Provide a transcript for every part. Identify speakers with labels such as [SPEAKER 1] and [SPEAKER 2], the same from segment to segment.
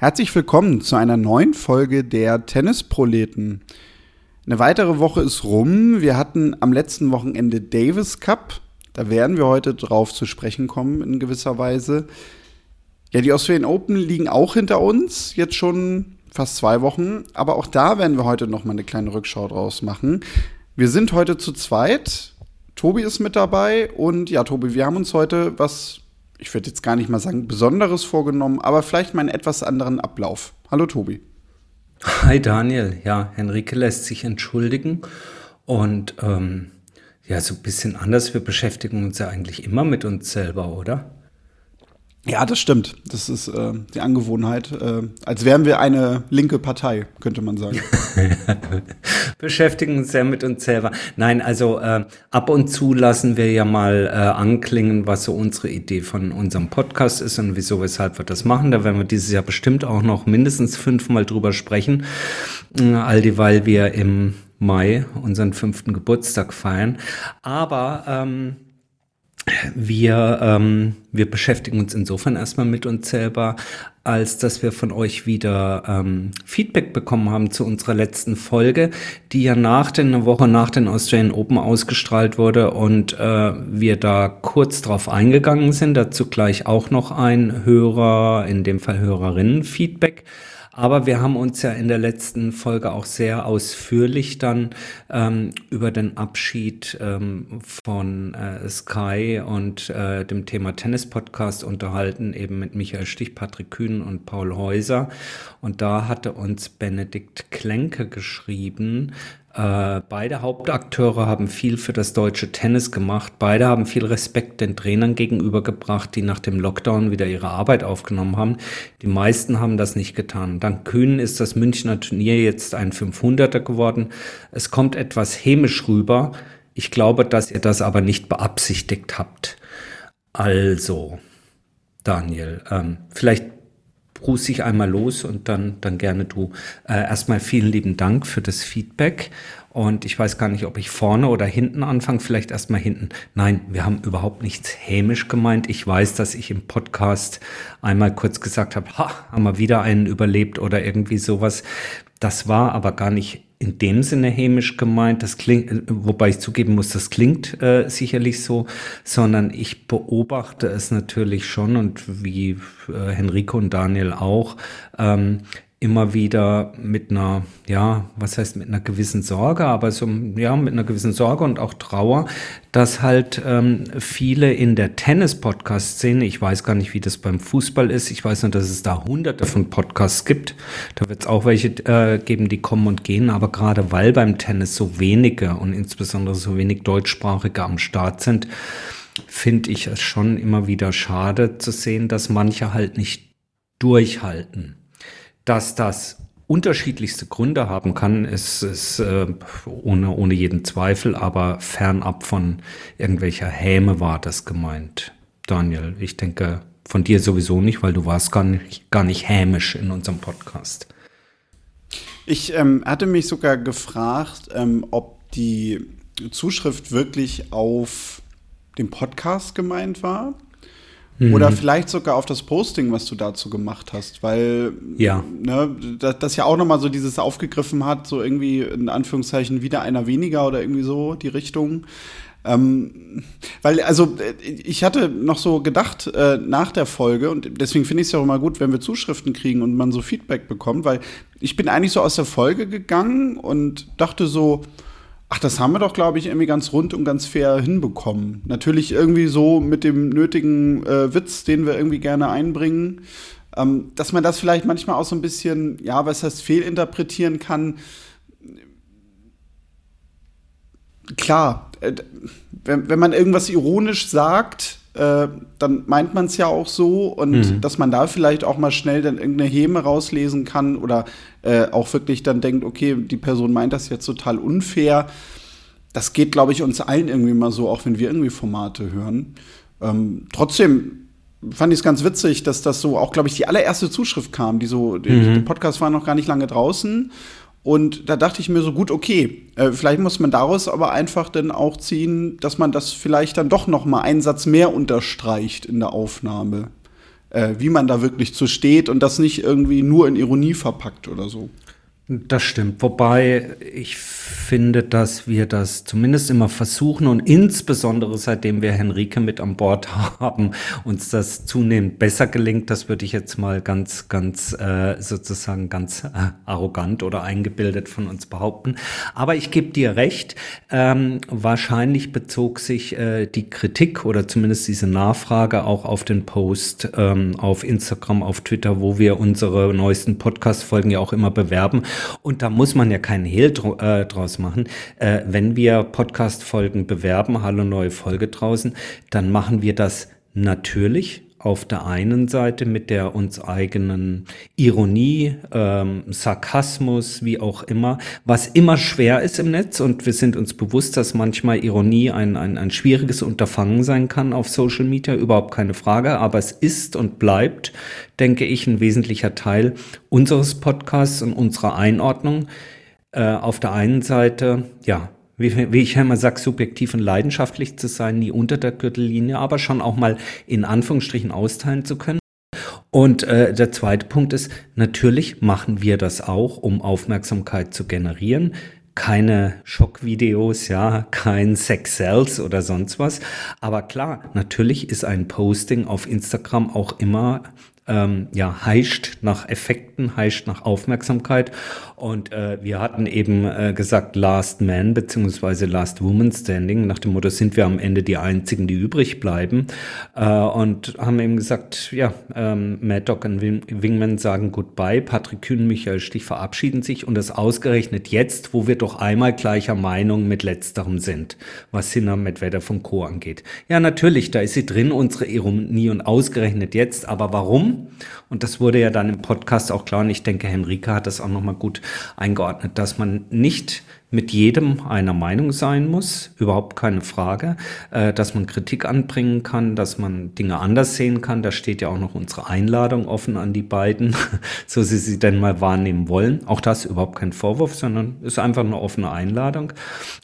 [SPEAKER 1] Herzlich willkommen zu einer neuen Folge der Tennisproleten. Eine weitere Woche ist rum. Wir hatten am letzten Wochenende Davis Cup. Da werden wir heute drauf zu sprechen kommen in gewisser Weise. Ja, die Australian Open liegen auch hinter uns, jetzt schon fast zwei Wochen. Aber auch da werden wir heute noch mal eine kleine Rückschau draus machen. Wir sind heute zu zweit. Tobi ist mit dabei und ja, Tobi, wir haben uns heute was ich würde jetzt gar nicht mal sagen Besonderes vorgenommen, aber vielleicht mal einen etwas anderen Ablauf. Hallo Tobi.
[SPEAKER 2] Hi Daniel, ja, Henrike lässt sich entschuldigen und ähm, ja, so ein bisschen anders. Wir beschäftigen uns ja eigentlich immer mit uns selber, oder?
[SPEAKER 1] Ja, das stimmt. Das ist äh, die Angewohnheit. Äh, als wären wir eine linke Partei, könnte man sagen.
[SPEAKER 2] Beschäftigen uns sehr mit uns selber. Nein, also äh, ab und zu lassen wir ja mal äh, anklingen, was so unsere Idee von unserem Podcast ist und wieso, weshalb wir das machen. Da werden wir dieses Jahr bestimmt auch noch mindestens fünfmal drüber sprechen. Äh, all dieweil wir im Mai unseren fünften Geburtstag feiern. Aber ähm, wir, ähm, wir beschäftigen uns insofern erstmal mit uns selber, als dass wir von euch wieder ähm, Feedback bekommen haben zu unserer letzten Folge, die ja nach den, eine Woche nach den Australian Open ausgestrahlt wurde und äh, wir da kurz drauf eingegangen sind. Dazu gleich auch noch ein Hörer, in dem Fall Hörerinnen-Feedback. Aber wir haben uns ja in der letzten Folge auch sehr ausführlich dann ähm, über den Abschied ähm, von äh, Sky und äh, dem Thema Tennis-Podcast unterhalten, eben mit Michael Stich, Patrick Kühn und Paul Häuser. Und da hatte uns Benedikt Klenke geschrieben, äh, beide Hauptakteure haben viel für das deutsche Tennis gemacht. Beide haben viel Respekt den Trainern gegenübergebracht, die nach dem Lockdown wieder ihre Arbeit aufgenommen haben. Die meisten haben das nicht getan. Dank Kühn ist das Münchner Turnier jetzt ein 500er geworden. Es kommt etwas hämisch rüber. Ich glaube, dass ihr das aber nicht beabsichtigt habt. Also, Daniel, ähm, vielleicht ruß ich einmal los und dann, dann gerne du. Äh, erstmal vielen lieben Dank für das Feedback. Und ich weiß gar nicht, ob ich vorne oder hinten anfange. Vielleicht erstmal hinten. Nein, wir haben überhaupt nichts hämisch gemeint. Ich weiß, dass ich im Podcast einmal kurz gesagt habe, ha, haben wir wieder einen überlebt oder irgendwie sowas. Das war aber gar nicht in dem Sinne hämisch gemeint, das klingt, wobei ich zugeben muss, das klingt äh, sicherlich so, sondern ich beobachte es natürlich schon und wie äh, Henrico und Daniel auch, ähm, immer wieder mit einer, ja, was heißt mit einer gewissen Sorge, aber so, ja, mit einer gewissen Sorge und auch Trauer, dass halt ähm, viele in der Tennis-Podcast-Szene, ich weiß gar nicht, wie das beim Fußball ist, ich weiß nur, dass es da hunderte von Podcasts gibt, da wird es auch welche äh, geben, die kommen und gehen, aber gerade weil beim Tennis so wenige und insbesondere so wenig Deutschsprachige am Start sind, finde ich es schon immer wieder schade zu sehen, dass manche halt nicht durchhalten dass das unterschiedlichste Gründe haben kann, ist, ist äh, ohne, ohne jeden Zweifel, aber fernab von irgendwelcher Häme war das gemeint. Daniel, ich denke von dir sowieso nicht, weil du warst gar nicht, gar nicht hämisch in unserem Podcast.
[SPEAKER 1] Ich ähm, hatte mich sogar gefragt, ähm, ob die Zuschrift wirklich auf den Podcast gemeint war Mhm. Oder vielleicht sogar auf das Posting, was du dazu gemacht hast, weil ja. ne, das, das ja auch nochmal so dieses aufgegriffen hat, so irgendwie in Anführungszeichen wieder einer weniger oder irgendwie so die Richtung. Ähm, weil, also, ich hatte noch so gedacht äh, nach der Folge, und deswegen finde ich es ja auch immer gut, wenn wir Zuschriften kriegen und man so Feedback bekommt, weil ich bin eigentlich so aus der Folge gegangen und dachte so, Ach, das haben wir doch, glaube ich, irgendwie ganz rund und ganz fair hinbekommen. Natürlich irgendwie so mit dem nötigen äh, Witz, den wir irgendwie gerne einbringen. Ähm, dass man das vielleicht manchmal auch so ein bisschen, ja, was heißt, fehlinterpretieren kann. Klar, äh, wenn, wenn man irgendwas ironisch sagt, äh, dann meint man es ja auch so und mhm. dass man da vielleicht auch mal schnell dann irgendeine Häme rauslesen kann oder äh, auch wirklich dann denkt, okay, die Person meint das jetzt total unfair. Das geht, glaube ich, uns allen irgendwie mal so, auch wenn wir irgendwie Formate hören. Ähm, trotzdem fand ich es ganz witzig, dass das so auch, glaube ich, die allererste Zuschrift kam, die so, mhm. der Podcast war noch gar nicht lange draußen und da dachte ich mir so, gut, okay, äh, vielleicht muss man daraus aber einfach dann auch ziehen, dass man das vielleicht dann doch noch mal einen Satz mehr unterstreicht in der Aufnahme. äh, wie man da wirklich zu steht und das nicht irgendwie nur in Ironie verpackt oder so.
[SPEAKER 2] Das stimmt. Wobei ich finde, dass wir das zumindest immer versuchen und insbesondere seitdem wir Henrike mit an Bord haben, uns das zunehmend besser gelingt. Das würde ich jetzt mal ganz, ganz äh, sozusagen ganz äh, arrogant oder eingebildet von uns behaupten. Aber ich gebe dir recht. Ähm, wahrscheinlich bezog sich äh, die Kritik oder zumindest diese Nachfrage auch auf den Post ähm, auf Instagram, auf Twitter, wo wir unsere neuesten Podcast-Folgen ja auch immer bewerben. Und da muss man ja keinen Hehl äh, draus machen. Äh, wenn wir Podcast-Folgen bewerben, hallo neue Folge draußen, dann machen wir das natürlich auf der einen Seite mit der uns eigenen Ironie, ähm, Sarkasmus, wie auch immer, was immer schwer ist im Netz. Und wir sind uns bewusst, dass manchmal Ironie ein, ein, ein schwieriges Unterfangen sein kann auf Social Media, überhaupt keine Frage, aber es ist und bleibt, denke ich, ein wesentlicher Teil unseres Podcasts und unserer Einordnung. Äh, auf der einen Seite, ja, wie, wie ich immer sage, subjektiv und leidenschaftlich zu sein, nie unter der Gürtellinie, aber schon auch mal in Anführungsstrichen austeilen zu können. Und äh, der zweite Punkt ist, natürlich machen wir das auch, um Aufmerksamkeit zu generieren. Keine Schockvideos, ja, kein Sex Cells oder sonst was. Aber klar, natürlich ist ein Posting auf Instagram auch immer ähm, ja, heischt nach Effekten, heischt nach Aufmerksamkeit. Und äh, wir hatten eben äh, gesagt, Last Man beziehungsweise Last Woman Standing, nach dem Motto, sind wir am Ende die Einzigen, die übrig bleiben. Äh, und haben eben gesagt, ja, ähm, Mad Dog und Wingman sagen Goodbye, Patrick Kühn, Michael Stich verabschieden sich und das ausgerechnet jetzt, wo wir doch einmal gleicher Meinung mit letzterem sind, was Sinner Medvedev von Co. angeht. Ja, natürlich, da ist sie drin, unsere Ironie und ausgerechnet jetzt, aber warum? Und das wurde ja dann im Podcast auch klar. Und ich denke, Henrike hat das auch nochmal gut eingeordnet, dass man nicht mit jedem einer Meinung sein muss, überhaupt keine Frage, äh, dass man Kritik anbringen kann, dass man Dinge anders sehen kann. Da steht ja auch noch unsere Einladung offen an die beiden, so sie sie denn mal wahrnehmen wollen. Auch das überhaupt kein Vorwurf, sondern ist einfach eine offene Einladung.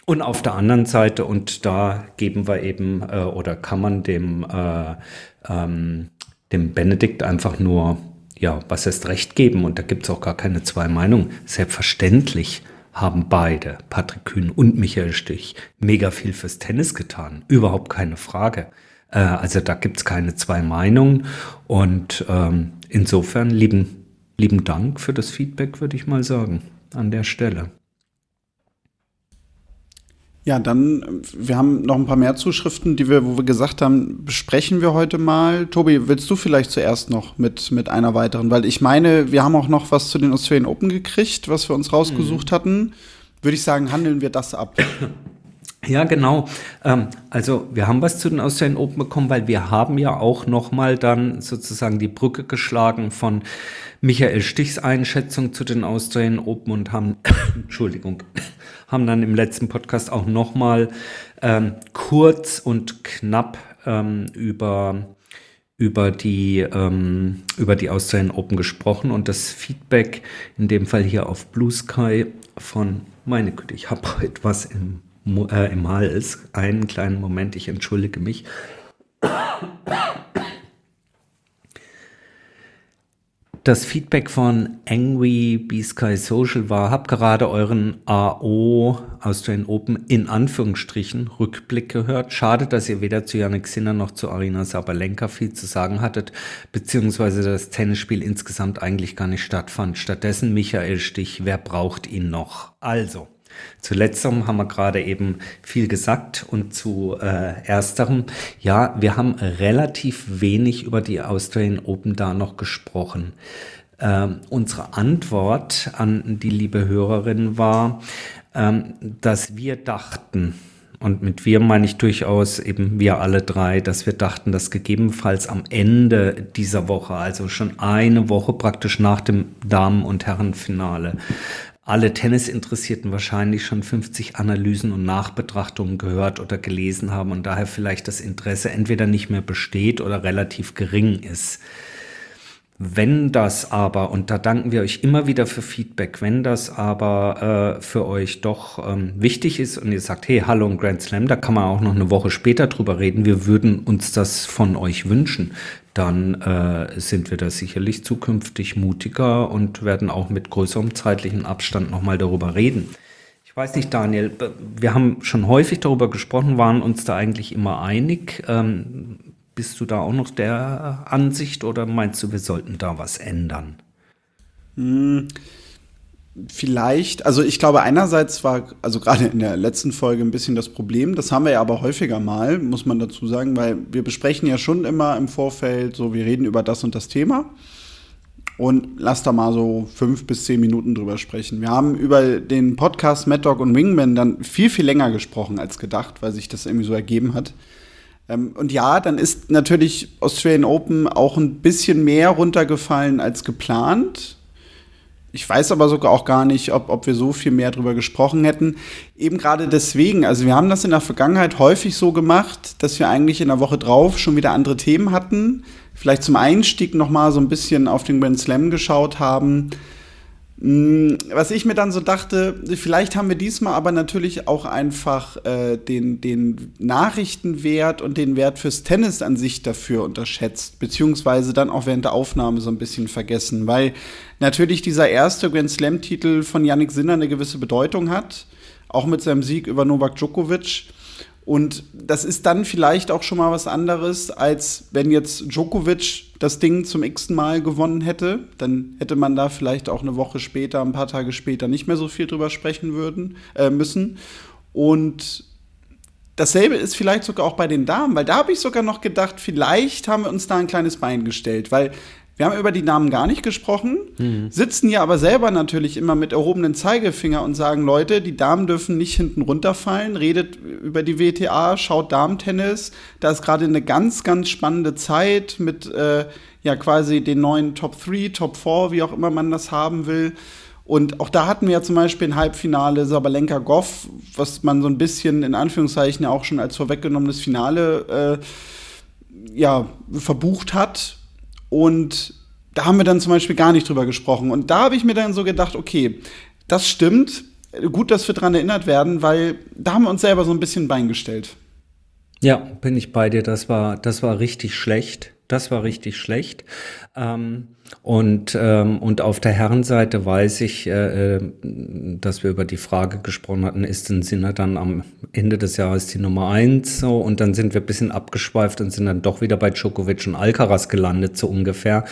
[SPEAKER 2] Und auf der anderen Seite, und da geben wir eben äh, oder kann man dem äh, ähm, dem Benedikt einfach nur, ja, was heißt Recht geben und da gibt es auch gar keine zwei Meinungen. Selbstverständlich haben beide, Patrick Kühn und Michael Stich, mega viel fürs Tennis getan. Überhaupt keine Frage. Äh, also da gibt es keine zwei Meinungen und ähm, insofern lieben, lieben Dank für das Feedback, würde ich mal sagen, an der Stelle.
[SPEAKER 1] Ja, dann, wir haben noch ein paar mehr Zuschriften, die wir, wo wir gesagt haben, besprechen wir heute mal. Tobi, willst du vielleicht zuerst noch mit, mit einer weiteren? Weil ich meine, wir haben auch noch was zu den Australian Open gekriegt, was wir uns rausgesucht mhm. hatten. Würde ich sagen, handeln wir das ab.
[SPEAKER 2] Ja, genau. Ähm, also wir haben was zu den Australian Open bekommen, weil wir haben ja auch noch mal dann sozusagen die Brücke geschlagen von Michael Stichs Einschätzung zu den Australian Open und haben, Entschuldigung, haben dann im letzten Podcast auch nochmal ähm, kurz und knapp ähm, über über die, ähm, über die Australian Open gesprochen und das Feedback, in dem Fall hier auf Blue Sky von, meine Güte, ich habe etwas im, äh, im Hals. Einen kleinen Moment, ich entschuldige mich. das Feedback von Angry B Sky Social war, hab gerade euren AO Australian Open in Anführungsstrichen Rückblick gehört. Schade, dass ihr weder zu Janik Sinner noch zu Arina Sabalenka viel zu sagen hattet, beziehungsweise das Tennisspiel insgesamt eigentlich gar nicht stattfand. Stattdessen Michael Stich, wer braucht ihn noch? Also. Zu letzterem haben wir gerade eben viel gesagt und zu äh, ersterem, ja, wir haben relativ wenig über die Australian Open da noch gesprochen. Ähm, unsere Antwort an die liebe Hörerin war, ähm, dass wir dachten, und mit wir meine ich durchaus eben wir alle drei, dass wir dachten, dass gegebenenfalls am Ende dieser Woche, also schon eine Woche praktisch nach dem Damen- und Herrenfinale, alle Tennisinteressierten wahrscheinlich schon 50 Analysen und Nachbetrachtungen gehört oder gelesen haben und daher vielleicht das Interesse entweder nicht mehr besteht oder relativ gering ist. wenn das aber, und da danken wir euch immer wieder für Feedback, wenn das aber äh, für euch doch ähm, wichtig ist und ihr sagt, hey, hallo ein Grand Slam, da kann man auch noch eine Woche später drüber reden, wir würden uns das von euch wünschen, dann äh, sind wir da sicherlich zukünftig mutiger und werden auch mit größerem zeitlichen Abstand nochmal darüber reden. Ich weiß nicht, Daniel, wir haben schon häufig darüber gesprochen, waren uns da eigentlich immer einig. Ähm, bist du da auch noch der Ansicht oder meinst du, wir sollten da was ändern?
[SPEAKER 1] Hm, vielleicht, also ich glaube, einerseits war, also gerade in der letzten Folge ein bisschen das Problem, das haben wir ja aber häufiger mal, muss man dazu sagen, weil wir besprechen ja schon immer im Vorfeld, so wir reden über das und das Thema und lass da mal so fünf bis zehn Minuten drüber sprechen. Wir haben über den Podcast Mad Dog und Wingman dann viel, viel länger gesprochen als gedacht, weil sich das irgendwie so ergeben hat. Ähm, und ja, dann ist natürlich Australian Open auch ein bisschen mehr runtergefallen als geplant. Ich weiß aber sogar auch gar nicht, ob, ob wir so viel mehr drüber gesprochen hätten. Eben gerade deswegen, also wir haben das in der Vergangenheit häufig so gemacht, dass wir eigentlich in der Woche drauf schon wieder andere Themen hatten. Vielleicht zum Einstieg noch mal so ein bisschen auf den Grand Slam geschaut haben was ich mir dann so dachte, vielleicht haben wir diesmal aber natürlich auch einfach äh, den, den Nachrichtenwert und den Wert fürs Tennis an sich dafür unterschätzt, beziehungsweise dann auch während der Aufnahme so ein bisschen vergessen, weil natürlich dieser erste Grand Slam-Titel von Yannick Sinner eine gewisse Bedeutung hat, auch mit seinem Sieg über Novak Djokovic. Und das ist dann vielleicht auch schon mal was anderes, als wenn jetzt Djokovic das Ding zum x-ten Mal gewonnen hätte. Dann hätte man da vielleicht auch eine Woche später, ein paar Tage später nicht mehr so viel drüber sprechen würden, äh, müssen. Und dasselbe ist vielleicht sogar auch bei den Damen, weil da habe ich sogar noch gedacht, vielleicht haben wir uns da ein kleines Bein gestellt, weil wir haben über die Namen gar nicht gesprochen, mhm. sitzen ja aber selber natürlich immer mit erhobenen Zeigefinger und sagen, Leute, die Damen dürfen nicht hinten runterfallen, redet über die WTA, schaut Damentennis. Da ist gerade eine ganz, ganz spannende Zeit mit äh, ja quasi den neuen Top 3, Top 4, wie auch immer man das haben will. Und auch da hatten wir ja zum Beispiel ein Halbfinale Sabalenka Goff, was man so ein bisschen in Anführungszeichen ja auch schon als vorweggenommenes Finale äh, ja, verbucht hat und da haben wir dann zum Beispiel gar nicht drüber gesprochen. Und da habe ich mir dann so gedacht, okay, das stimmt. Gut, dass wir daran erinnert werden, weil da haben wir uns selber so ein bisschen Bein gestellt.
[SPEAKER 2] Ja, bin ich bei dir. Das war, das war richtig schlecht. Das war richtig schlecht. Ähm, und, ähm, und auf der Herrenseite weiß ich, äh, äh, dass wir über die Frage gesprochen hatten, ist ein Sinner dann am Ende des Jahres die Nummer eins? So, und dann sind wir ein bisschen abgeschweift und sind dann doch wieder bei Djokovic und Alcaraz gelandet, so ungefähr.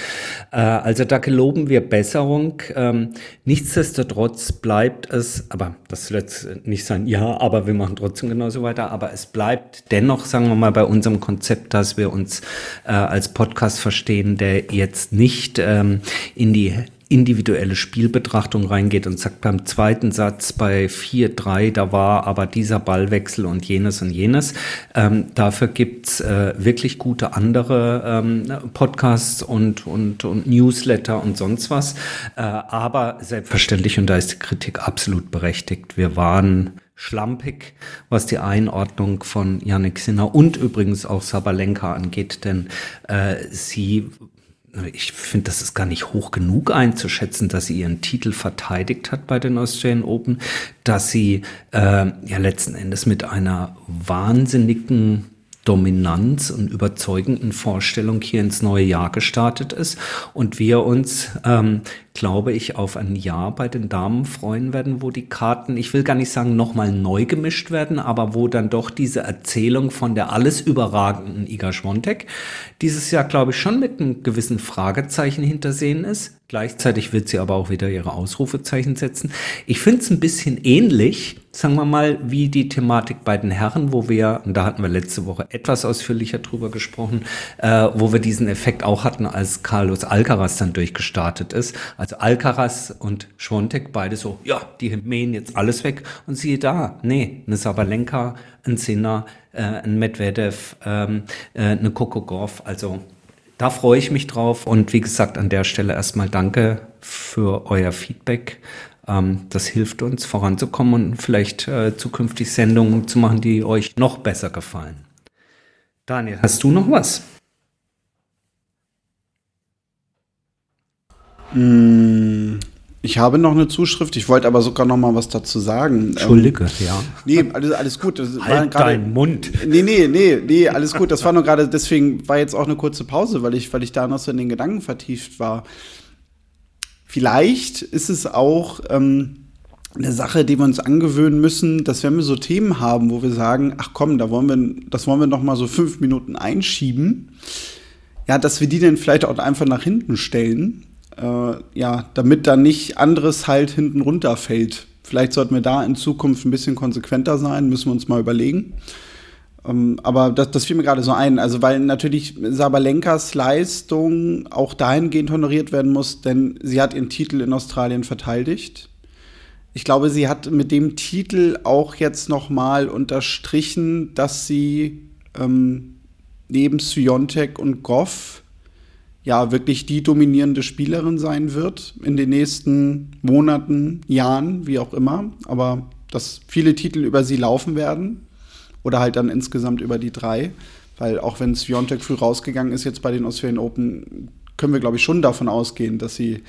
[SPEAKER 2] Äh, also da geloben wir Besserung. Ähm, nichtsdestotrotz bleibt es, aber das wird nicht sein, ja, aber wir machen trotzdem genauso weiter, aber es bleibt dennoch, sagen wir mal, bei unserem Konzept, dass wir uns äh, als Podcast verstehen, der jetzt nicht ähm, in die individuelle Spielbetrachtung reingeht und sagt beim zweiten Satz bei 4-3, da war aber dieser Ballwechsel und jenes und jenes. Ähm, dafür gibt's äh, wirklich gute andere ähm, Podcasts und, und, und Newsletter und sonst was. Äh, aber selbstverständlich, und da ist die Kritik absolut berechtigt, wir waren schlampig, was die Einordnung von Yannick Sinner und übrigens auch Sabalenka angeht, denn äh, sie ich finde, das ist gar nicht hoch genug einzuschätzen, dass sie ihren Titel verteidigt hat bei den Australian Open, dass sie äh, ja letzten Endes mit einer wahnsinnigen Dominanz und überzeugenden Vorstellung hier ins neue Jahr gestartet ist und wir uns, ähm, glaube ich, auf ein Jahr bei den Damen freuen werden, wo die Karten, ich will gar nicht sagen, nochmal neu gemischt werden, aber wo dann doch diese Erzählung von der alles überragenden Iga Schwontek dieses Jahr, glaube ich, schon mit einem gewissen Fragezeichen hintersehen ist. Gleichzeitig wird sie aber auch wieder ihre Ausrufezeichen setzen. Ich finde es ein bisschen ähnlich, sagen wir mal, wie die Thematik bei den Herren, wo wir, und da hatten wir letzte Woche etwas ausführlicher drüber gesprochen, äh, wo wir diesen Effekt auch hatten, als Carlos Alcaraz dann durchgestartet ist. Also Alcaraz und Schwontek beide so, ja, die mähen jetzt alles weg und siehe da, nee, eine Sabalenka, ein Sinner, äh, ein Medvedev, ähm, äh, eine Coco Goff, also da freue ich mich drauf und wie gesagt, an der Stelle erstmal danke für euer Feedback. Ähm, das hilft uns voranzukommen und vielleicht äh, zukünftig Sendungen zu machen, die euch noch besser gefallen. Daniel, hast du noch was?
[SPEAKER 1] Mm, ich habe noch eine Zuschrift, ich wollte aber sogar noch mal was dazu sagen.
[SPEAKER 2] Entschuldige, ähm, ja.
[SPEAKER 1] Nee, alles, alles gut. Das
[SPEAKER 2] halt grade, deinen Mund.
[SPEAKER 1] Nee, nee, nee, nee, alles gut. Das war nur gerade, deswegen war jetzt auch eine kurze Pause, weil ich, weil ich da noch so in den Gedanken vertieft war. Vielleicht ist es auch ähm, eine Sache, die wir uns angewöhnen müssen, dass wenn wir so Themen haben, wo wir sagen, ach komm, da wollen wir, das wollen wir noch mal so fünf Minuten einschieben, ja, dass wir die dann vielleicht auch einfach nach hinten stellen, äh, ja, damit dann nicht anderes halt hinten runterfällt. Vielleicht sollten wir da in Zukunft ein bisschen konsequenter sein, müssen wir uns mal überlegen. Ähm, aber das, das fiel mir gerade so ein, also weil natürlich Sabalenkas Leistung auch dahingehend honoriert werden muss, denn sie hat ihren Titel in Australien verteidigt ich glaube, sie hat mit dem Titel auch jetzt noch mal unterstrichen, dass sie ähm, neben Sviontek und Goff ja wirklich die dominierende Spielerin sein wird in den nächsten Monaten, Jahren, wie auch immer. Aber dass viele Titel über sie laufen werden oder halt dann insgesamt über die drei. Weil auch wenn Sviontek früh rausgegangen ist jetzt bei den Australian Open, können wir, glaube ich, schon davon ausgehen, dass sie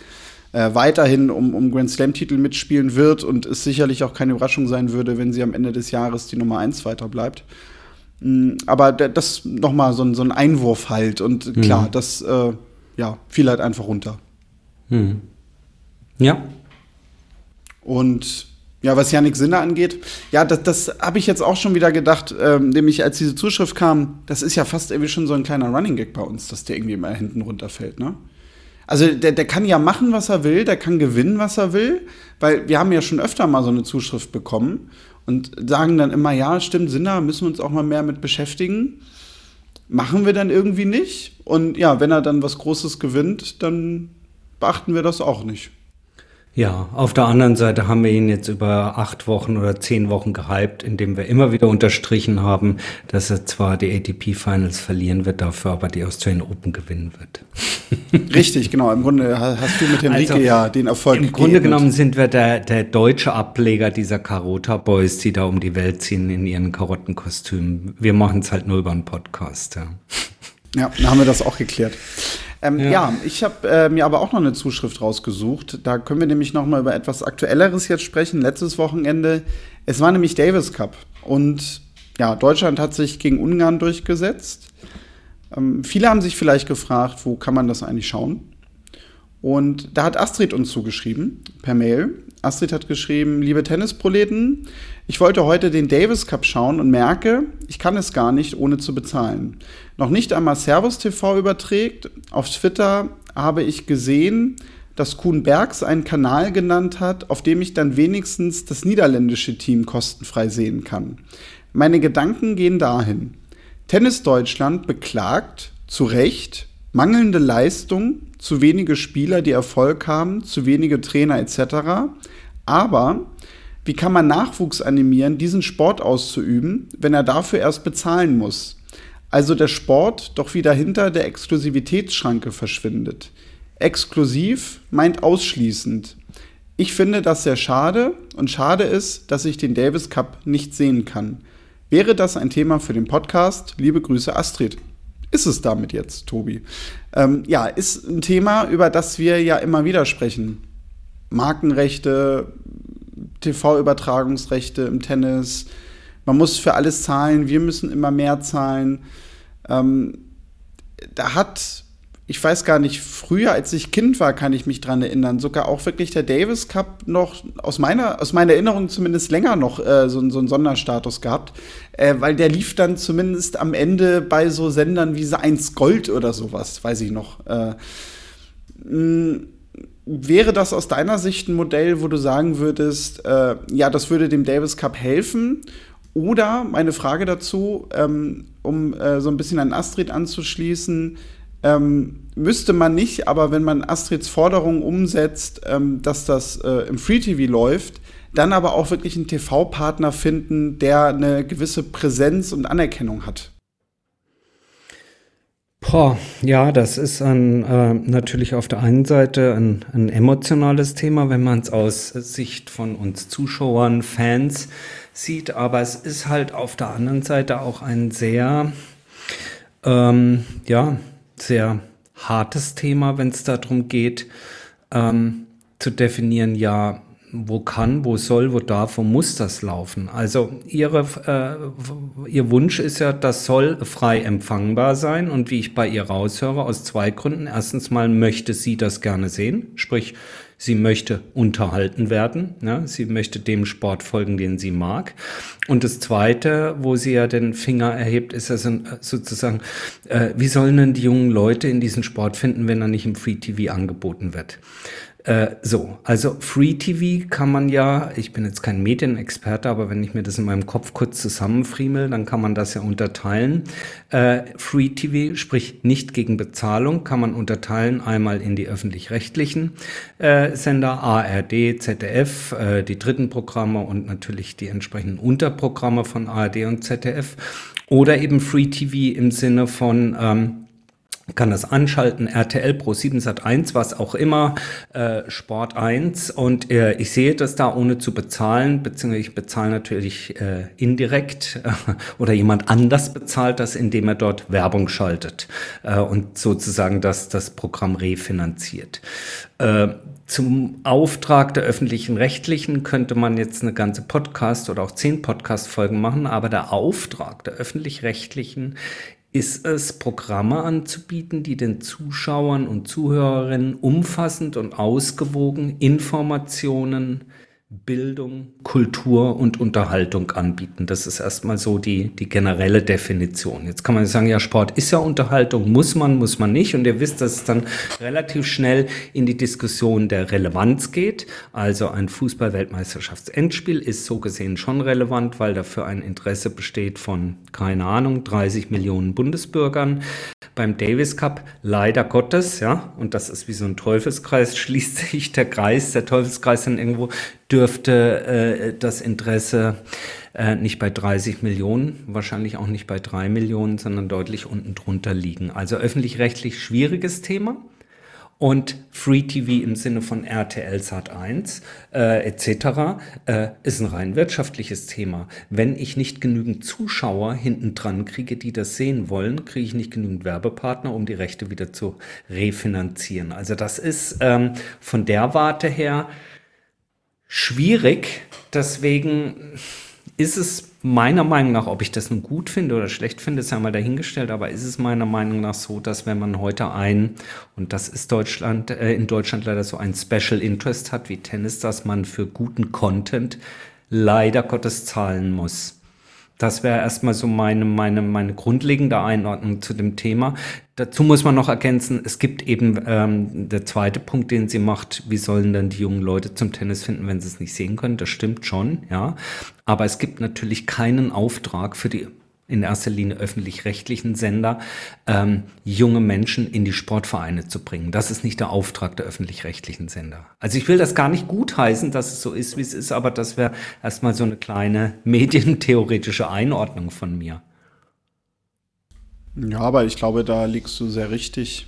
[SPEAKER 1] äh, weiterhin um, um Grand Slam-Titel mitspielen wird und es sicherlich auch keine Überraschung sein würde, wenn sie am Ende des Jahres die Nummer 1 weiter bleibt. Mhm, aber das nochmal so, ein, so ein Einwurf halt und klar, mhm. das äh, ja, fiel halt einfach runter.
[SPEAKER 2] Mhm. Ja.
[SPEAKER 1] Und ja, was Janik Sinner angeht, ja, das, das habe ich jetzt auch schon wieder gedacht, ähm, nämlich als diese Zuschrift kam, das ist ja fast irgendwie schon so ein kleiner Running Gag bei uns, dass der irgendwie immer hinten runterfällt, ne? Also der, der kann ja machen, was er will, der kann gewinnen, was er will, weil wir haben ja schon öfter mal so eine Zuschrift bekommen und sagen dann immer, ja, stimmt, Sinner, müssen wir uns auch mal mehr mit beschäftigen. Machen wir dann irgendwie nicht. Und ja, wenn er dann was Großes gewinnt, dann beachten wir das auch nicht.
[SPEAKER 2] Ja, auf der anderen Seite haben wir ihn jetzt über acht Wochen oder zehn Wochen gehypt, indem wir immer wieder unterstrichen haben, dass er zwar die ATP Finals verlieren wird, dafür aber die Australian Open gewinnen wird.
[SPEAKER 1] Richtig, genau. Im Grunde hast du mit Henrike also, ja den Erfolg
[SPEAKER 2] Im Grunde genommen sind wir der, der deutsche Ableger dieser Carota Boys, die da um die Welt ziehen in ihren Karottenkostümen. Wir machen es halt nur über einen Podcast, ja.
[SPEAKER 1] Ja, dann haben wir das auch geklärt. Ähm, ja. ja. ich habe äh, mir aber auch noch eine Zuschrift rausgesucht. Da können wir nämlich noch mal über etwas Aktuelleres jetzt sprechen. Letztes Wochenende, es war nämlich Davis Cup und ja, Deutschland hat sich gegen Ungarn durchgesetzt. Ähm, viele haben sich vielleicht gefragt, wo kann man das eigentlich schauen? Und da hat Astrid uns zugeschrieben per Mail. Astrid hat geschrieben, liebe Tennisproleten, ich wollte heute den Davis Cup schauen und merke, ich kann es gar nicht, ohne zu bezahlen. Noch nicht einmal Servus TV überträgt. Auf Twitter habe ich gesehen, dass Kuhn Bergs einen Kanal genannt hat, auf dem ich dann wenigstens das niederländische Team kostenfrei sehen kann. Meine Gedanken gehen dahin. Tennis Deutschland beklagt, zu Recht, mangelnde Leistung, zu wenige Spieler, die Erfolg haben, zu wenige Trainer etc. Aber wie kann man Nachwuchs animieren, diesen Sport auszuüben, wenn er dafür erst bezahlen muss? Also der Sport doch wieder hinter der Exklusivitätsschranke verschwindet. Exklusiv meint ausschließend. Ich finde das sehr schade und schade ist, dass ich den Davis Cup nicht sehen kann. Wäre das ein Thema für den Podcast? Liebe Grüße, Astrid. Ist es damit jetzt, Tobi? Ähm, ja, ist ein Thema, über das wir ja immer wieder sprechen. Markenrechte, TV-Übertragungsrechte im Tennis. Man muss für alles zahlen, wir müssen immer mehr zahlen. Ähm, da hat, ich weiß gar nicht, früher, als ich Kind war, kann ich mich dran erinnern, sogar auch wirklich der Davis Cup noch, aus meiner, aus meiner Erinnerung zumindest länger noch äh, so, so einen Sonderstatus gehabt, äh, weil der lief dann zumindest am Ende bei so Sendern wie Seins Gold oder sowas, weiß ich noch. Äh, Wäre das aus deiner Sicht ein Modell, wo du sagen würdest, äh, ja, das würde dem Davis Cup helfen? Oder meine Frage dazu, ähm, um äh, so ein bisschen an Astrid anzuschließen, ähm, müsste man nicht, aber wenn man Astrids Forderung umsetzt, ähm, dass das äh, im Free TV läuft, dann aber auch wirklich einen TV-Partner finden, der eine gewisse Präsenz und Anerkennung hat?
[SPEAKER 2] Boah, ja, das ist ein, äh, natürlich auf der einen Seite ein, ein emotionales Thema, wenn man es aus Sicht von uns Zuschauern, Fans sieht, aber es ist halt auf der anderen Seite auch ein sehr, ähm, ja, sehr hartes Thema, wenn es darum geht, ähm, zu definieren, ja, wo kann, wo soll, wo darf, wo muss das laufen? Also ihre, äh, ihr Wunsch ist ja, das soll frei empfangbar sein und wie ich bei ihr raushöre, aus zwei Gründen. Erstens mal möchte sie das gerne sehen, sprich, sie möchte unterhalten werden, ne? sie möchte dem Sport folgen, den sie mag. Und das Zweite, wo sie ja den Finger erhebt, ist also sozusagen, äh, wie sollen denn die jungen Leute in diesen Sport finden, wenn er nicht im Free TV angeboten wird? Äh, so, also Free TV kann man ja, ich bin jetzt kein Medienexperte, aber wenn ich mir das in meinem Kopf kurz zusammenfriemel, dann kann man das ja unterteilen. Äh, Free TV, sprich nicht gegen Bezahlung, kann man unterteilen einmal in die öffentlich-rechtlichen äh, Sender, ARD, ZDF, äh, die dritten Programme und natürlich die entsprechenden Unterprogramme von ARD und ZDF. Oder eben Free TV im Sinne von ähm, kann das anschalten, RTL Pro 7 Sat 1, was auch immer, äh, Sport 1 und äh, ich sehe das da ohne zu bezahlen, beziehungsweise ich bezahle natürlich äh, indirekt oder jemand anders bezahlt das, indem er dort Werbung schaltet äh, und sozusagen das, das Programm refinanziert. Äh, zum Auftrag der öffentlichen Rechtlichen könnte man jetzt eine ganze Podcast oder auch zehn Podcast-Folgen machen, aber der Auftrag der öffentlich-rechtlichen ist es, Programme anzubieten, die den Zuschauern und Zuhörerinnen umfassend und ausgewogen Informationen Bildung, Kultur und Unterhaltung anbieten. Das ist erstmal so die, die generelle Definition. Jetzt kann man sagen, ja, Sport ist ja Unterhaltung, muss man, muss man nicht. Und ihr wisst, dass es dann relativ schnell in die Diskussion der Relevanz geht. Also ein Fußball-Weltmeisterschaftsendspiel ist so gesehen schon relevant, weil dafür ein Interesse besteht von, keine Ahnung, 30 Millionen Bundesbürgern beim Davis Cup leider Gottes, ja, und das ist wie so ein Teufelskreis, schließt sich der Kreis, der Teufelskreis dann irgendwo, dürfte äh, das Interesse äh, nicht bei 30 Millionen, wahrscheinlich auch nicht bei 3 Millionen, sondern deutlich unten drunter liegen. Also öffentlich-rechtlich schwieriges Thema und Free TV im Sinne von RTL Sat 1 äh, etc. Äh, ist ein rein wirtschaftliches Thema. Wenn ich nicht genügend Zuschauer hinten dran kriege, die das sehen wollen, kriege ich nicht genügend Werbepartner, um die Rechte wieder zu refinanzieren. Also das ist ähm, von der Warte her schwierig. Deswegen ist es meiner Meinung nach, ob ich das nun gut finde oder schlecht finde, ist ja mal dahingestellt, aber ist es meiner Meinung nach so, dass wenn man heute ein, und das ist Deutschland, äh, in Deutschland leider so ein Special Interest hat wie Tennis, dass man für guten Content leider Gottes zahlen muss. Das wäre erstmal so meine, meine, meine grundlegende Einordnung zu dem Thema. Dazu muss man noch ergänzen, es gibt eben ähm, der zweite Punkt, den sie macht, wie sollen denn die jungen Leute zum Tennis finden, wenn sie es nicht sehen können? Das stimmt schon, ja. Aber es gibt natürlich keinen Auftrag für die in erster Linie öffentlich-rechtlichen Sender, ähm, junge Menschen in die Sportvereine zu bringen. Das ist nicht der Auftrag der öffentlich-rechtlichen Sender. Also ich will das gar nicht gutheißen, dass es so ist, wie es ist, aber das wäre erstmal so eine kleine medientheoretische Einordnung von mir.
[SPEAKER 1] Ja, aber ich glaube, da liegst du sehr richtig.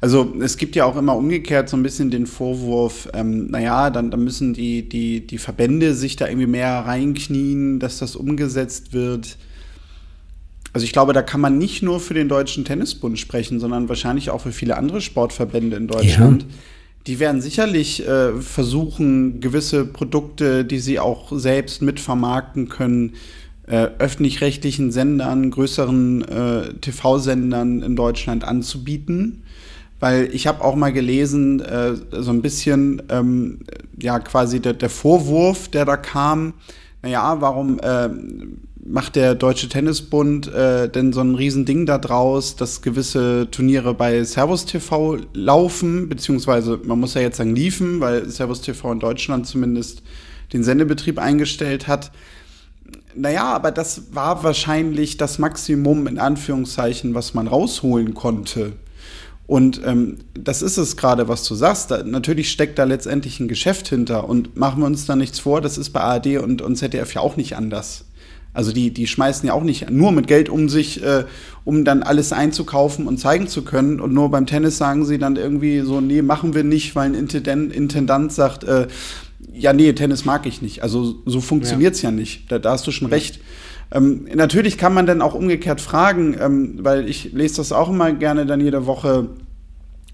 [SPEAKER 1] Also es gibt ja auch immer umgekehrt so ein bisschen den Vorwurf, ähm, naja, dann, dann müssen die, die, die Verbände sich da irgendwie mehr reinknien, dass das umgesetzt wird. Also ich glaube, da kann man nicht nur für den Deutschen Tennisbund sprechen, sondern wahrscheinlich auch für viele andere Sportverbände in Deutschland. Ja. Die werden sicherlich äh, versuchen, gewisse Produkte, die sie auch selbst mitvermarkten können, äh, öffentlich-rechtlichen Sendern, größeren äh, TV-Sendern in Deutschland anzubieten. Weil ich habe auch mal gelesen, äh, so ein bisschen, ähm, ja, quasi der, der Vorwurf, der da kam, naja, warum äh, macht der Deutsche Tennisbund äh, denn so ein Riesending da draus, dass gewisse Turniere bei Servus TV laufen, beziehungsweise man muss ja jetzt sagen liefen, weil Servus TV in Deutschland zumindest den Sendebetrieb eingestellt hat. Naja, aber das war wahrscheinlich das Maximum in Anführungszeichen, was man rausholen konnte. Und ähm, das ist es gerade, was du sagst. Da, natürlich steckt da letztendlich ein Geschäft hinter. Und machen wir uns da nichts vor, das ist bei ARD und, und ZDF ja auch nicht anders. Also die, die schmeißen ja auch nicht nur mit Geld um sich, äh, um dann alles einzukaufen und zeigen zu können. Und nur beim Tennis sagen sie dann irgendwie so, nee, machen wir nicht, weil ein Intendant, Intendant sagt, äh, ja, nee, Tennis mag ich nicht. Also so funktioniert's ja. ja nicht. Da, da hast du schon ja. recht. Ähm, natürlich kann man dann auch umgekehrt fragen, ähm, weil ich lese das auch immer gerne dann jede Woche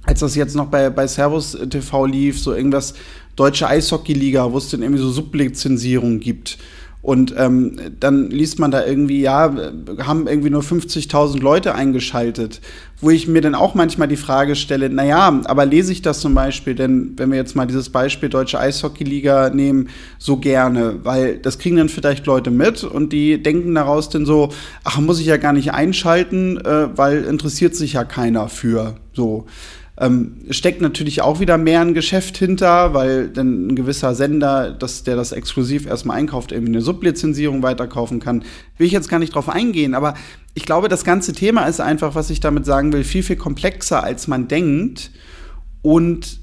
[SPEAKER 1] als das jetzt noch bei, bei Servus TV lief, so irgendwas deutsche Eishockey-Liga, wo es dann irgendwie so Sublizenzierung gibt. Und ähm, dann liest man da irgendwie, ja, haben irgendwie nur 50.000 Leute eingeschaltet, wo ich mir dann auch manchmal die Frage stelle, naja, aber lese ich das zum Beispiel, denn wenn wir jetzt mal dieses Beispiel Deutsche Eishockey-Liga nehmen, so gerne, weil das kriegen dann vielleicht Leute mit und die denken daraus dann so, ach, muss ich ja gar nicht einschalten, äh, weil interessiert sich ja keiner für, so. Ähm, steckt natürlich auch wieder mehr ein Geschäft hinter, weil dann ein gewisser Sender, das, der das exklusiv erstmal einkauft, irgendwie eine Sublizenzierung weiterkaufen kann. Will ich jetzt gar nicht drauf eingehen, aber ich glaube, das ganze Thema ist einfach, was ich damit sagen will, viel, viel komplexer, als man denkt. Und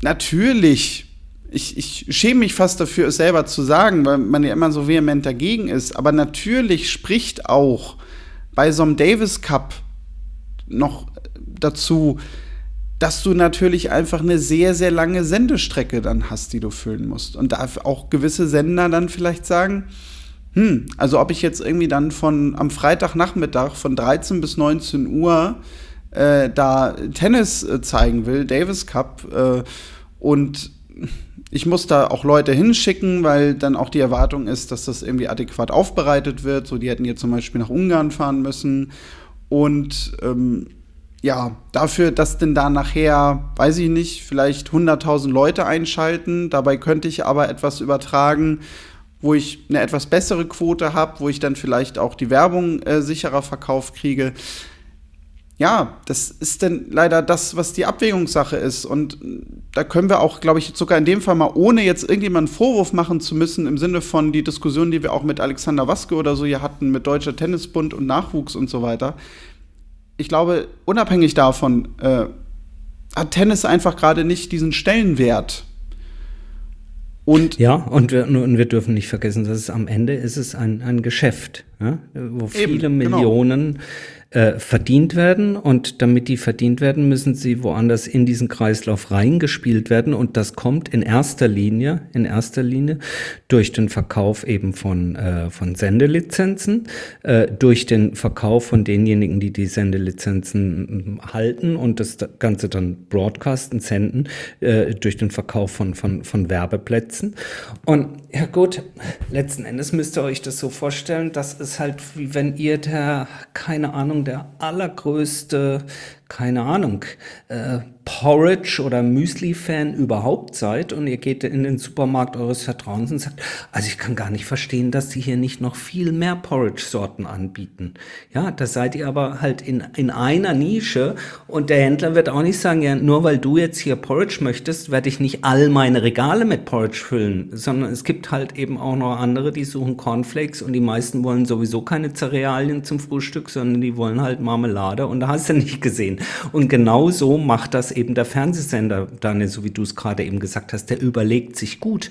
[SPEAKER 1] natürlich, ich, ich schäme mich fast dafür, es selber zu sagen, weil man ja immer so vehement dagegen ist, aber natürlich spricht auch bei so einem Davis Cup noch dazu, dass du natürlich einfach eine sehr, sehr lange Sendestrecke dann hast, die du füllen musst. Und da auch gewisse Sender dann vielleicht sagen, hm, also ob ich jetzt irgendwie dann von am Freitagnachmittag von 13 bis 19 Uhr äh, da Tennis äh, zeigen will, Davis Cup, äh, und ich muss da auch Leute hinschicken, weil dann auch die Erwartung ist, dass das irgendwie adäquat aufbereitet wird. So, die hätten jetzt zum Beispiel nach Ungarn fahren müssen. Und ähm, ja, dafür, dass denn da nachher, weiß ich nicht, vielleicht 100.000 Leute einschalten. Dabei könnte ich aber etwas übertragen, wo ich eine etwas bessere Quote habe, wo ich dann vielleicht auch die Werbung äh, sicherer verkauft kriege. Ja, das ist dann leider das, was die Abwägungssache ist. Und da können wir auch, glaube ich, sogar in dem Fall mal, ohne jetzt irgendjemanden Vorwurf machen zu müssen, im Sinne von die Diskussion, die wir auch mit Alexander Waske oder so hier hatten, mit Deutscher Tennisbund und Nachwuchs und so weiter ich glaube, unabhängig davon äh, hat Tennis einfach gerade nicht diesen Stellenwert.
[SPEAKER 2] Und ja, und wir, und wir dürfen nicht vergessen, dass es am Ende ist es ein, ein Geschäft, ja, wo viele eben, genau. Millionen äh, verdient werden und damit die verdient werden, müssen sie woanders in diesen Kreislauf reingespielt werden und das kommt in erster Linie, in erster Linie durch den Verkauf eben von, äh, von Sendelizenzen, äh, durch den Verkauf von denjenigen, die die Sendelizenzen halten und das Ganze dann broadcasten, senden, äh, durch den Verkauf von, von, von Werbeplätzen. Und ja gut, letzten Endes müsst ihr euch das so vorstellen, das ist halt wie wenn ihr der, keine Ahnung, der allergrößte, keine Ahnung, äh, Porridge oder Müsli-Fan überhaupt seid und ihr geht in den Supermarkt eures Vertrauens und sagt, also ich kann gar nicht verstehen, dass die hier nicht noch viel mehr Porridge-Sorten anbieten. Ja, da seid ihr aber halt in, in einer Nische und der Händler wird auch nicht sagen, ja, nur weil du jetzt hier Porridge möchtest, werde ich nicht all meine Regale mit Porridge füllen, sondern es gibt halt eben auch noch andere, die suchen Cornflakes und die meisten wollen sowieso keine Cerealien zum Frühstück, sondern die wollen halt Marmelade und da hast du nicht gesehen. Und genau so macht das eben der Fernsehsender, Daniel, so wie du es gerade eben gesagt hast, der überlegt sich gut,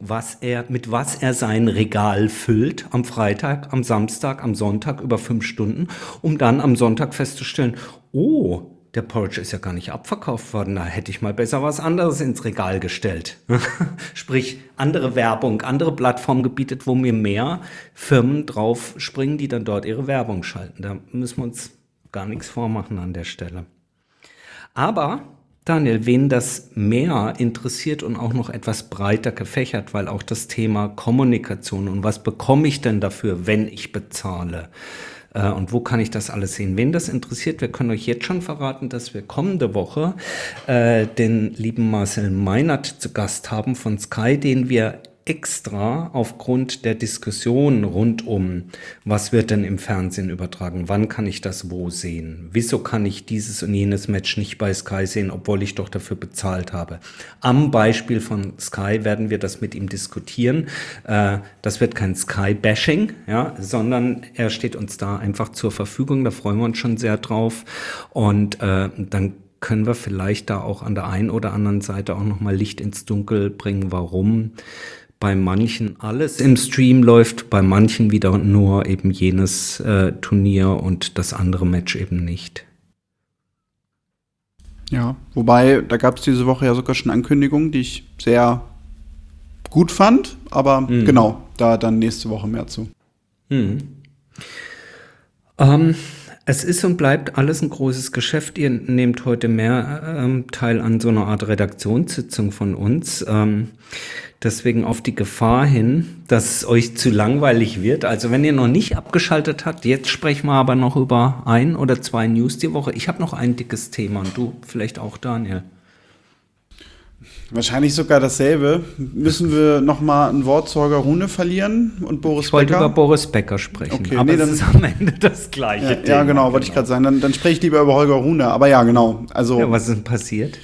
[SPEAKER 2] was er, mit was er sein Regal füllt am Freitag, am Samstag, am Sonntag über fünf Stunden, um dann am Sonntag festzustellen, oh, der Porridge ist ja gar nicht abverkauft worden, da hätte ich mal besser was anderes ins Regal gestellt. Sprich, andere Werbung, andere Plattformen gebietet, wo mir mehr Firmen drauf springen, die dann dort ihre Werbung schalten. Da müssen wir uns gar nichts vormachen an der Stelle. Aber Daniel, wen das mehr interessiert und auch noch etwas breiter gefächert, weil auch das Thema Kommunikation und was bekomme ich denn dafür, wenn ich bezahle? Äh, und wo kann ich das alles sehen? Wen das interessiert, wir können euch jetzt schon verraten, dass wir kommende Woche äh, den lieben Marcel Meinert zu Gast haben von Sky, den wir extra aufgrund der Diskussion rund um, was wird denn im Fernsehen übertragen, wann kann ich das wo sehen, wieso kann ich dieses und jenes Match nicht bei Sky sehen, obwohl ich doch dafür bezahlt habe. Am Beispiel von Sky werden wir das mit ihm diskutieren. Äh, das wird kein Sky-Bashing, ja, sondern er steht uns da einfach zur Verfügung. Da freuen wir uns schon sehr drauf. Und äh, dann können wir vielleicht da auch an der einen oder anderen Seite auch nochmal Licht ins Dunkel bringen, warum bei manchen alles im Stream läuft, bei manchen wieder nur eben jenes äh, Turnier und das andere Match eben nicht.
[SPEAKER 1] Ja, wobei, da gab es diese Woche ja sogar schon Ankündigungen, die ich sehr gut fand, aber mhm. genau, da dann nächste Woche mehr zu.
[SPEAKER 2] Mhm. Ähm, Es ist und bleibt alles ein großes Geschäft. Ihr nehmt heute mehr ähm, teil an so einer Art Redaktionssitzung von uns. Ähm, deswegen auf die Gefahr hin, dass es euch zu langweilig wird. Also wenn ihr noch nicht abgeschaltet habt, jetzt sprechen wir aber noch über ein oder zwei News die Woche. Ich habe noch ein dickes Thema und du vielleicht auch, Daniel.
[SPEAKER 1] Wahrscheinlich sogar dasselbe. Müssen wir noch mal ein Wort zu Holger Rune verlieren und Boris
[SPEAKER 2] ich wollte
[SPEAKER 1] Becker?
[SPEAKER 2] über Boris Becker sprechen,
[SPEAKER 1] Okay,
[SPEAKER 2] aber
[SPEAKER 1] nee,
[SPEAKER 2] das
[SPEAKER 1] dann-
[SPEAKER 2] ist am Ende das gleiche
[SPEAKER 1] Ja, ja genau, wollte ich gerade sagen. Dann, dann spreche ich lieber über Holger Rune. Aber ja, genau. Also
[SPEAKER 2] Ja, was ist denn passiert?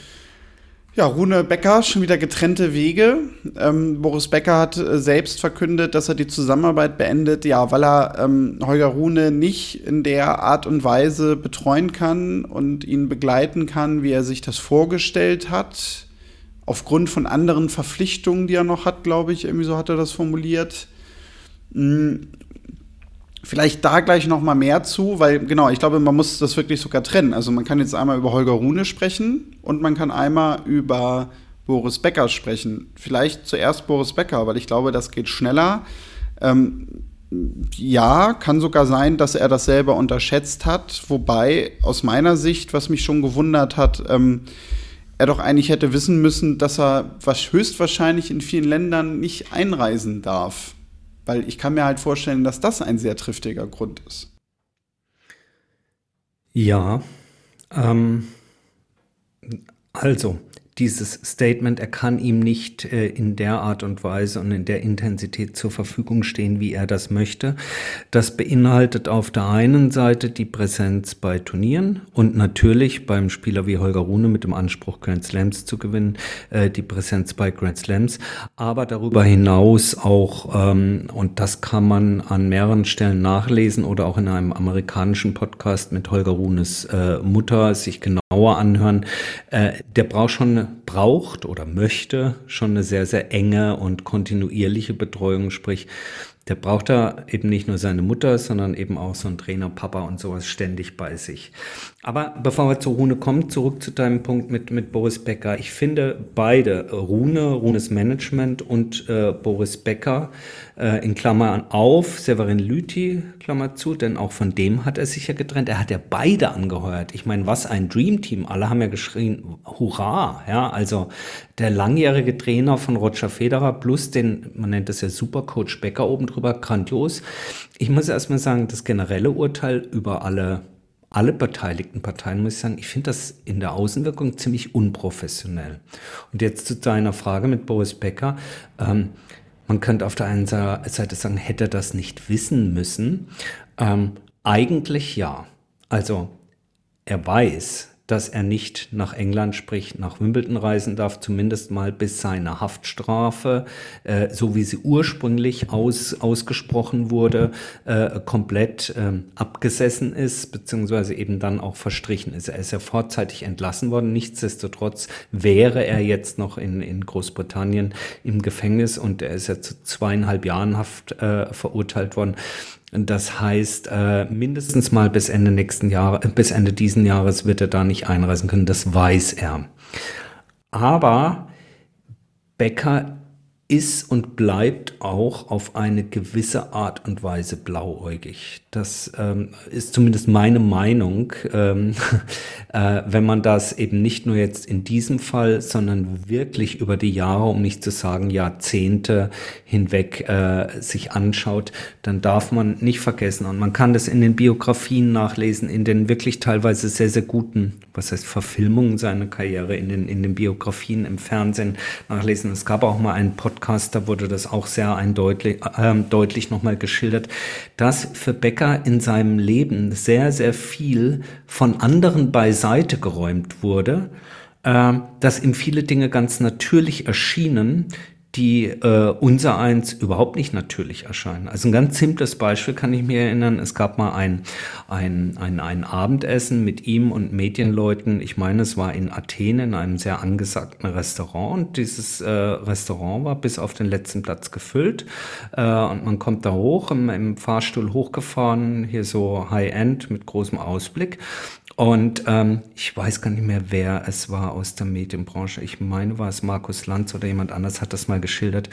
[SPEAKER 1] Ja, Rune Becker, schon wieder getrennte Wege. Ähm, Boris Becker hat äh, selbst verkündet, dass er die Zusammenarbeit beendet, ja, weil er ähm, Holger Rune nicht in der Art und Weise betreuen kann und ihn begleiten kann, wie er sich das vorgestellt hat. Aufgrund von anderen Verpflichtungen, die er noch hat, glaube ich, irgendwie so hat er das formuliert. Vielleicht da gleich noch mal mehr zu, weil genau, ich glaube, man muss das wirklich sogar trennen. Also man kann jetzt einmal über Holger Rune sprechen und man kann einmal über Boris Becker sprechen. Vielleicht zuerst Boris Becker, weil ich glaube, das geht schneller. Ähm, ja, kann sogar sein, dass er das selber unterschätzt hat. Wobei aus meiner Sicht, was mich schon gewundert hat, ähm, er doch eigentlich hätte wissen müssen, dass er höchstwahrscheinlich in vielen Ländern nicht einreisen darf. Weil ich kann mir halt vorstellen, dass das ein sehr triftiger Grund ist.
[SPEAKER 2] Ja, ähm, also dieses Statement, er kann ihm nicht äh, in der Art und Weise und in der Intensität zur Verfügung stehen, wie er das möchte. Das beinhaltet auf der einen Seite die Präsenz bei Turnieren und natürlich beim Spieler wie Holger Rune mit dem Anspruch, Grand Slams zu gewinnen, äh, die Präsenz bei Grand Slams, aber darüber hinaus auch, ähm, und das kann man an mehreren Stellen nachlesen oder auch in einem amerikanischen Podcast mit Holger Runes äh, Mutter sich genauer anhören, äh, der braucht schon braucht oder möchte schon eine sehr, sehr enge und kontinuierliche Betreuung, sprich, der braucht da eben nicht nur seine Mutter, sondern eben auch so einen Trainer, Papa und sowas ständig bei sich. Aber bevor wir zu Rune kommen, zurück zu deinem Punkt mit, mit Boris Becker. Ich finde beide, Rune, Runes Management und äh, Boris Becker, äh, in Klammern auf, Severin Lüthi, Klammer zu, denn auch von dem hat er sich ja getrennt. Er hat ja beide angeheuert. Ich meine, was ein Dreamteam. Alle haben ja geschrien, hurra, ja, also der langjährige Trainer von Roger Federer plus den, man nennt das ja Supercoach Becker oben drüber, grandios. Ich muss erstmal sagen, das generelle Urteil über alle alle beteiligten Parteien, muss ich sagen, ich finde das in der Außenwirkung ziemlich unprofessionell. Und jetzt zu deiner Frage mit Boris Becker. Ähm, man könnte auf der einen Seite sagen, hätte er das nicht wissen müssen. Ähm, eigentlich ja. Also er weiß, dass er nicht nach England, sprich nach Wimbledon reisen darf, zumindest mal bis seine Haftstrafe, äh, so wie sie ursprünglich aus, ausgesprochen wurde, äh, komplett ähm, abgesessen ist, beziehungsweise eben dann auch verstrichen ist. Er ist ja vorzeitig entlassen worden. Nichtsdestotrotz wäre er jetzt noch in, in Großbritannien im Gefängnis und er ist ja zu zweieinhalb Jahren Haft äh, verurteilt worden. Das heißt, äh, mindestens mal bis Ende nächsten Jahres, bis Ende diesen Jahres wird er da nicht einreisen können. Das weiß er. Aber Becker ist und bleibt auch auf eine gewisse Art und Weise blauäugig. Das ähm, ist zumindest meine Meinung, ähm, äh, wenn man das eben nicht nur jetzt in diesem Fall, sondern wirklich über die Jahre, um nicht zu sagen Jahrzehnte hinweg äh, sich anschaut, dann darf man nicht vergessen, und man kann das in den Biografien nachlesen, in den wirklich teilweise sehr, sehr guten, was heißt Verfilmungen seiner Karriere, in den, in den Biografien im Fernsehen nachlesen. Es gab auch mal einen Podcast, da wurde das auch sehr eindeutig, äh, deutlich nochmal geschildert, dass für Becker in seinem Leben sehr, sehr viel von anderen beiseite geräumt wurde, äh, dass ihm viele Dinge ganz natürlich erschienen, die äh, unser eins überhaupt nicht natürlich erscheinen. Also ein ganz simples Beispiel kann ich mir erinnern. Es gab mal ein, ein, ein, ein Abendessen mit ihm und Medienleuten. Ich meine, es war in Athen in einem sehr angesagten Restaurant. Und dieses äh, Restaurant war bis auf den letzten Platz gefüllt. Äh, und man kommt da hoch, im, im Fahrstuhl hochgefahren, hier so High-End mit großem Ausblick. Und ähm, ich weiß gar nicht mehr, wer es war aus der Medienbranche. Ich meine, war es Markus Lanz oder jemand anders hat das mal geschildert.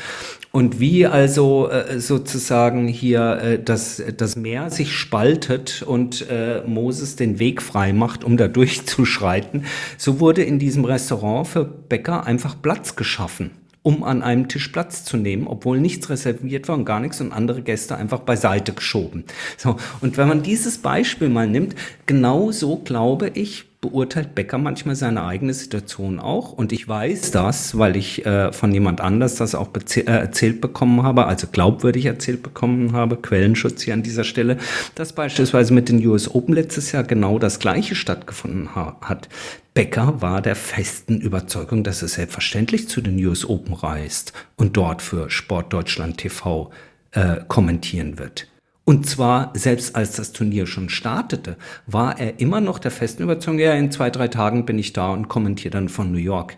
[SPEAKER 2] Und wie also äh, sozusagen hier äh, das, das Meer sich spaltet und äh, Moses den Weg frei macht, um da durchzuschreiten, so wurde in diesem Restaurant für Bäcker einfach Platz geschaffen um an einem Tisch Platz zu nehmen, obwohl nichts reserviert war und gar nichts und andere Gäste einfach beiseite geschoben. So, und wenn man dieses Beispiel mal nimmt, genau so glaube ich, beurteilt Becker manchmal seine eigene Situation auch. Und ich weiß das, weil ich äh, von jemand anders das auch äh, erzählt bekommen habe, also glaubwürdig erzählt bekommen habe, Quellenschutz hier an dieser Stelle, dass beispielsweise mit den US Open letztes Jahr genau das Gleiche stattgefunden ha hat. Becker war der festen Überzeugung, dass er selbstverständlich zu den US Open reist und dort für Sport Deutschland TV äh, kommentieren wird. Und zwar, selbst als das Turnier schon startete, war er immer noch der festen Überzeugung, ja, in zwei, drei Tagen bin ich da und kommentiere dann von New York.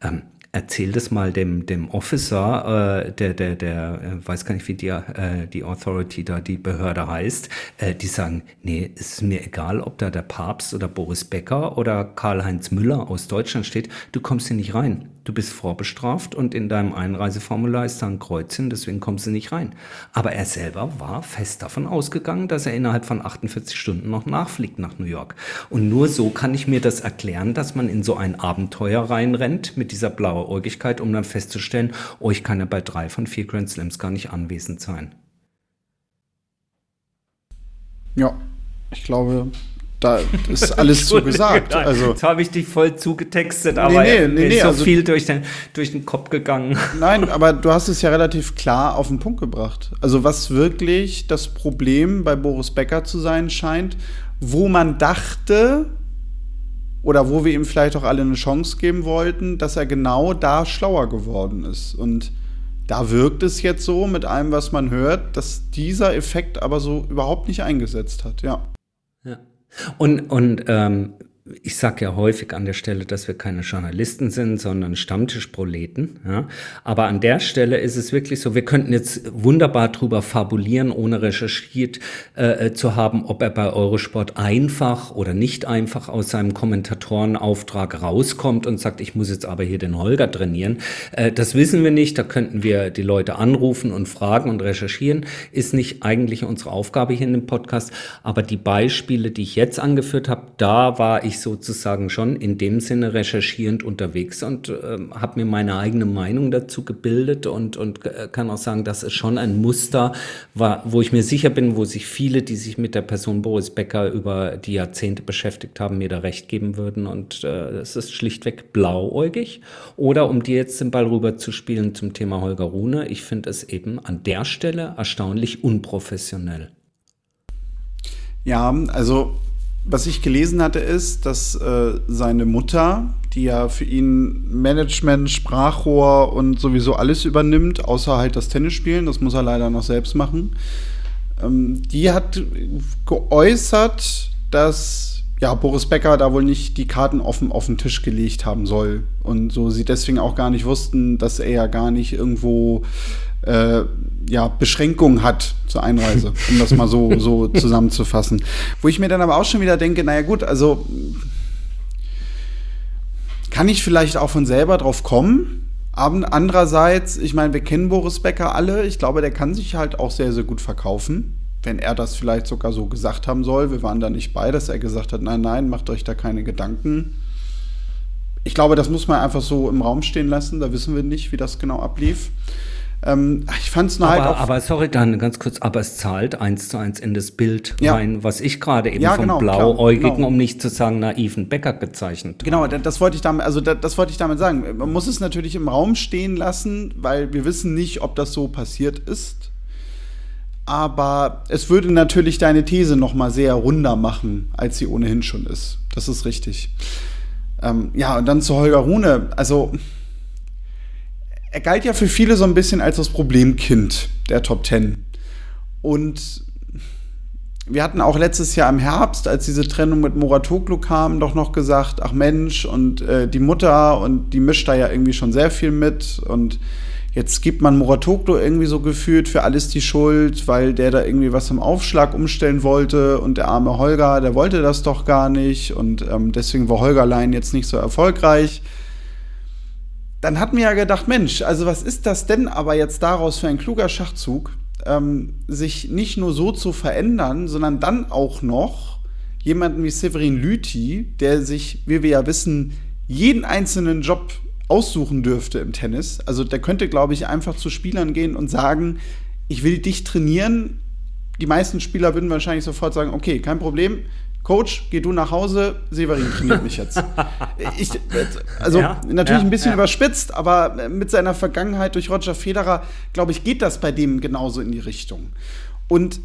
[SPEAKER 2] Ähm, erzähl das mal dem, dem Officer, äh, der, der, der, äh, weiß gar nicht, wie die, äh, die Authority da, die Behörde heißt, äh, die sagen, nee, es ist mir egal, ob da der Papst oder Boris Becker oder Karl-Heinz Müller aus Deutschland steht, du kommst hier nicht rein du bist vorbestraft und in deinem Einreiseformular ist da ein Kreuzchen, deswegen kommst du nicht rein. Aber er selber war fest davon ausgegangen, dass er innerhalb von 48 Stunden noch nachfliegt nach New York. Und nur so kann ich mir das erklären, dass man in so ein Abenteuer reinrennt mit dieser Blauäugigkeit, um dann festzustellen, oh, ich kann ja bei drei von vier Grand Slams gar nicht anwesend sein.
[SPEAKER 1] Ja, ich glaube, da ist alles so gesagt.
[SPEAKER 2] Also, Jetzt habe ich dich voll zugetextet, aber nee, nee, nee, ist so also, viel durch den, durch den Kopf gegangen.
[SPEAKER 1] Nein, aber du hast es ja relativ klar auf den Punkt gebracht. Also was wirklich das Problem bei Boris Becker zu sein scheint, wo man dachte oder wo wir ihm vielleicht auch alle eine Chance geben wollten, dass er genau da schlauer geworden ist. Und da wirkt es jetzt so mit allem, was man hört, dass dieser Effekt aber so überhaupt nicht eingesetzt hat,
[SPEAKER 2] ja. Und, und ähm, ich sage ja häufig an der Stelle, dass wir keine Journalisten sind, sondern Stammtischproleten. Ja? Aber an der Stelle ist es wirklich so, wir könnten jetzt wunderbar drüber fabulieren, ohne recherchiert äh, äh, zu haben, ob er bei Eurosport einfach oder nicht einfach aus seinem Kommentatorenauftrag rauskommt und sagt, ich muss jetzt aber hier den Holger trainieren. Äh, das wissen wir nicht, da könnten wir die Leute anrufen und fragen und recherchieren. Ist nicht eigentlich unsere Aufgabe hier in dem Podcast. Aber die Beispiele, die ich jetzt angeführt habe, da war ich sozusagen schon in dem Sinne recherchierend unterwegs und äh, habe mir meine eigene Meinung dazu gebildet und, und äh, kann auch sagen, das ist schon ein Muster, war, wo ich mir sicher bin, wo sich viele, die sich mit der Person Boris Becker über die Jahrzehnte beschäftigt haben, mir da recht geben würden. Und äh, es ist schlichtweg blauäugig. Oder um dir jetzt den Ball rüber zu spielen zum Thema Holger Rune, ich finde es eben an der Stelle erstaunlich unprofessionell.
[SPEAKER 1] Ja, also was ich gelesen hatte, ist, dass äh, seine Mutter, die ja für ihn Management, Sprachrohr und sowieso alles übernimmt, außer halt das Tennisspielen, das muss er leider noch selbst machen, ähm, die hat geäußert, dass ja, Boris Becker da wohl nicht die Karten offen auf den Tisch gelegt haben soll. Und so sie deswegen auch gar nicht wussten, dass er ja gar nicht irgendwo äh, ja, Beschränkungen hat zur Einreise, um das mal so, so zusammenzufassen. Wo ich mir dann aber auch schon wieder denke, naja gut, also kann ich vielleicht auch von selber drauf kommen. Aber andererseits, ich meine, wir kennen Boris Becker alle. Ich glaube, der kann sich halt auch sehr, sehr gut verkaufen. Wenn er das vielleicht sogar so gesagt haben soll. Wir waren da nicht bei, dass er gesagt hat, nein, nein, macht euch da keine Gedanken. Ich glaube, das muss man einfach so im Raum stehen lassen. Da wissen wir nicht, wie das genau ablief.
[SPEAKER 2] Ähm, ich fand es nur halt. Aber sorry, dann ganz kurz, aber es zahlt eins zu eins in das Bild ja. rein, was ich gerade eben ja, vom genau, blauäugigen, genau. um nicht zu sagen naiven Bäcker gezeichnet
[SPEAKER 1] Genau, habe. das wollte ich damit, also das, das wollte ich damit sagen. Man muss es natürlich im Raum stehen lassen, weil wir wissen nicht, ob das so passiert ist. Aber es würde natürlich deine These noch mal sehr runder machen, als sie ohnehin schon ist. Das ist richtig. Ähm, ja, und dann zu Holger Rune. Also er galt ja für viele so ein bisschen als das Problemkind der Top Ten. Und wir hatten auch letztes Jahr im Herbst, als diese Trennung mit Moratoglu kam, doch noch gesagt, ach Mensch, und äh, die Mutter und die mischt da ja irgendwie schon sehr viel mit. Und Jetzt gibt man Muratoglu irgendwie so gefühlt für alles die Schuld, weil der da irgendwie was im Aufschlag umstellen wollte und der arme Holger, der wollte das doch gar nicht und ähm, deswegen war Holgerlein jetzt nicht so erfolgreich. Dann hat mir ja gedacht, Mensch, also was ist das denn aber jetzt daraus für ein kluger Schachzug, ähm, sich nicht nur so zu verändern, sondern dann auch noch jemanden wie Severin Lüthi, der sich, wie wir ja wissen, jeden einzelnen Job aussuchen dürfte im Tennis. Also der könnte, glaube ich, einfach zu Spielern gehen und sagen, ich will dich trainieren. Die meisten Spieler würden wahrscheinlich sofort sagen, okay, kein Problem. Coach, geh du nach Hause, Severin trainiert mich jetzt. Ich, also ja, natürlich ja, ein bisschen ja. überspitzt, aber mit seiner Vergangenheit durch Roger Federer, glaube ich, geht das bei dem genauso in die Richtung. Und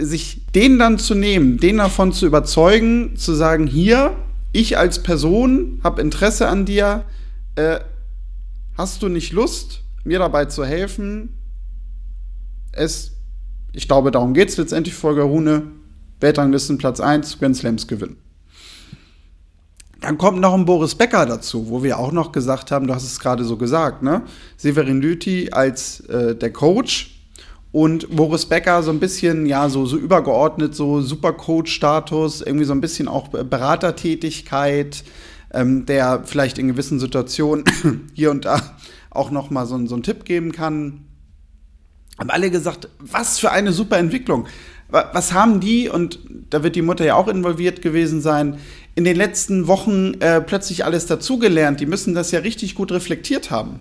[SPEAKER 1] sich den dann zu nehmen, den davon zu überzeugen, zu sagen, hier, ich als Person habe Interesse an dir, äh, hast du nicht Lust, mir dabei zu helfen, es, ich glaube, darum geht es letztendlich, Volker Rune, Weltranglisten Platz 1, Grand Slams gewinnen. Dann kommt noch ein Boris Becker dazu, wo wir auch noch gesagt haben, du hast es gerade so gesagt, ne? Severin Lüthi als äh, der Coach und Boris Becker so ein bisschen, ja, so, so übergeordnet, so Supercoach-Status, irgendwie so ein bisschen auch Beratertätigkeit, ähm, der vielleicht in gewissen Situationen hier und da auch noch mal so, so einen Tipp geben kann. Haben alle gesagt, was für eine super Entwicklung. Was haben die, und da wird die Mutter ja auch involviert gewesen sein, in den letzten Wochen äh, plötzlich alles dazugelernt? Die müssen das ja richtig gut reflektiert haben.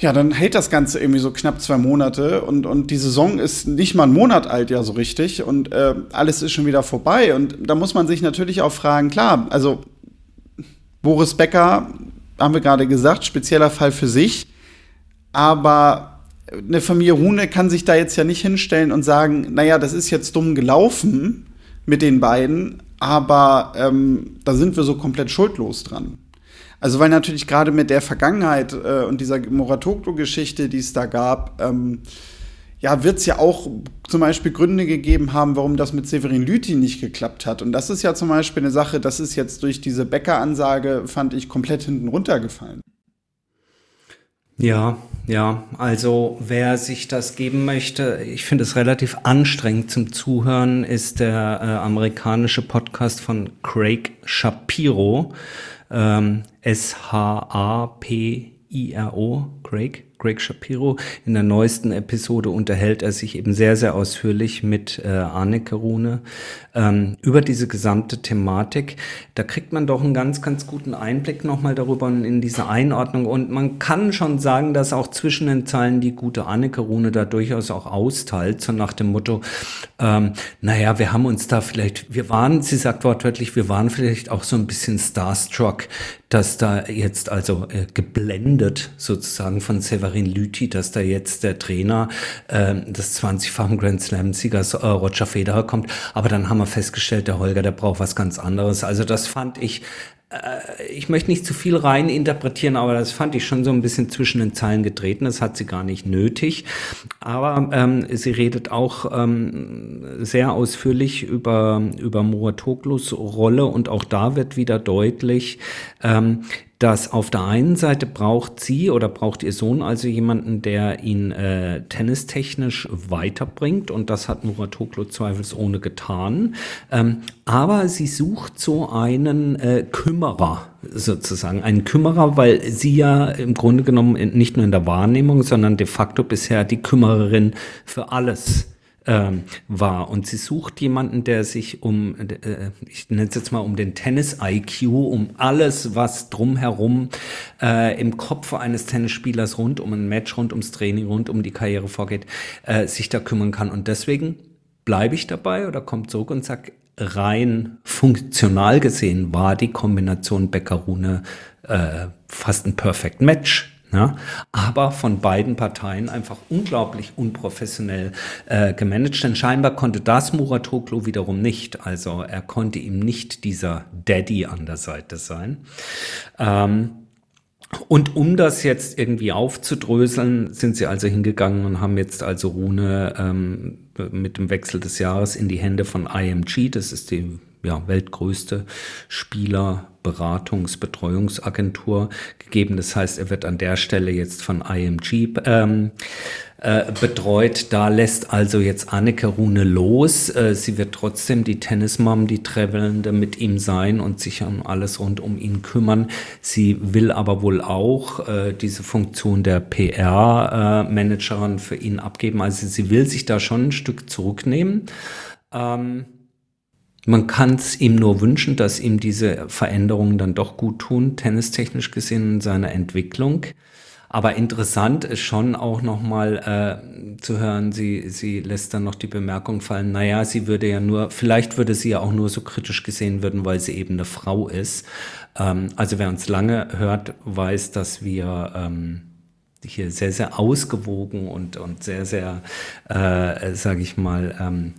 [SPEAKER 1] Ja, dann hält das Ganze irgendwie so knapp zwei Monate und, und die Saison ist nicht mal einen Monat alt, ja, so richtig. Und äh, alles ist schon wieder vorbei. Und da muss man sich natürlich auch fragen, klar, also Boris Becker, haben wir gerade gesagt, spezieller Fall für sich. Aber eine Familie Rune kann sich da jetzt ja nicht hinstellen und sagen, naja, das ist jetzt dumm gelaufen mit den beiden, aber ähm, da sind wir so komplett schuldlos dran. Also weil natürlich gerade mit der Vergangenheit äh, und dieser Moratoglu-Geschichte, die es da gab, ähm, ja, wird es ja auch zum Beispiel Gründe gegeben haben, warum das mit Severin Lüthi nicht geklappt hat. Und das ist ja zum Beispiel eine Sache, das ist jetzt durch diese Bäcker-Ansage, fand ich, komplett hinten runtergefallen.
[SPEAKER 2] Ja, ja, also wer sich das geben möchte, ich finde es relativ anstrengend zum Zuhören, ist der äh, amerikanische Podcast von Craig Shapiro ähm, S-H-A-P-I-R-O, Craig. Greg Shapiro. In der neuesten Episode unterhält er sich eben sehr, sehr ausführlich mit äh, Anneke Rune ähm, über diese gesamte Thematik. Da kriegt man doch einen ganz, ganz guten Einblick nochmal darüber in diese Einordnung. Und man kann schon sagen, dass auch zwischen den Zeilen die gute Anneke Rune da durchaus auch austeilt, so nach dem Motto, ähm, naja, wir haben uns da vielleicht, wir waren, sie sagt wortwörtlich, wir waren vielleicht auch so ein bisschen starstruck, dass da jetzt also äh, geblendet sozusagen von Severin Lüthi, dass da jetzt der Trainer äh, des 20-fachen Grand Slam-Siegers äh, Roger Federer kommt. Aber dann haben wir festgestellt, der Holger, der braucht was ganz anderes. Also das fand ich äh, ich möchte nicht zu viel rein interpretieren, aber das fand ich schon so ein bisschen zwischen den Zeilen getreten. Das hat sie gar nicht nötig. Aber ähm, sie redet auch ähm, sehr ausführlich über, über Muratoglu's Rolle und auch da wird wieder deutlich, ähm, dass auf der einen Seite braucht sie oder braucht ihr Sohn also jemanden, der ihn äh, tennistechnisch weiterbringt und das hat Muratoglu zweifelsohne getan. Ähm, aber sie sucht so einen äh, Kümmerer sozusagen, einen Kümmerer, weil sie ja im Grunde genommen nicht nur in der Wahrnehmung, sondern de facto bisher die Kümmererin für alles ähm, war. Und sie sucht jemanden, der sich um, äh, ich nenne es jetzt mal um den Tennis-IQ, um alles, was drumherum äh, im Kopf eines Tennisspielers rund um ein Match, rund ums Training, rund um die Karriere vorgeht, äh, sich da kümmern kann. Und deswegen bleibe ich dabei oder kommt zurück und sagt, rein funktional gesehen war die Kombination Becker-Rune äh, fast ein Perfect Match ja, aber von beiden Parteien einfach unglaublich unprofessionell äh, gemanagt. Denn scheinbar konnte das Muratoglu wiederum nicht. Also er konnte ihm nicht dieser Daddy an der Seite sein. Ähm, und um das jetzt irgendwie aufzudröseln, sind sie also hingegangen und haben jetzt also Rune ähm, mit dem Wechsel des Jahres in die Hände von IMG, das ist die ja, weltgrößte Spieler, Beratungs-, Betreuungsagentur gegeben. Das heißt, er wird an der Stelle jetzt von IMG ähm, äh, betreut. Da lässt also jetzt Anneke Rune los. Äh, sie wird trotzdem die Tennismom, die Travelende mit ihm sein und sich um alles rund um ihn kümmern. Sie will aber wohl auch äh, diese Funktion der PR-Managerin für ihn abgeben. Also sie will sich da schon ein Stück zurücknehmen. Ähm, man kann es ihm nur wünschen, dass ihm diese Veränderungen dann doch gut tun, tennistechnisch gesehen in seiner Entwicklung. Aber interessant ist schon auch nochmal äh, zu hören, sie, sie lässt dann noch die Bemerkung fallen, naja, sie würde ja nur, vielleicht würde sie ja auch nur so kritisch gesehen werden, weil sie eben eine Frau ist. Ähm, also wer uns lange hört, weiß, dass wir ähm, hier sehr, sehr ausgewogen und, und sehr, sehr, äh, sage ich mal, ähm,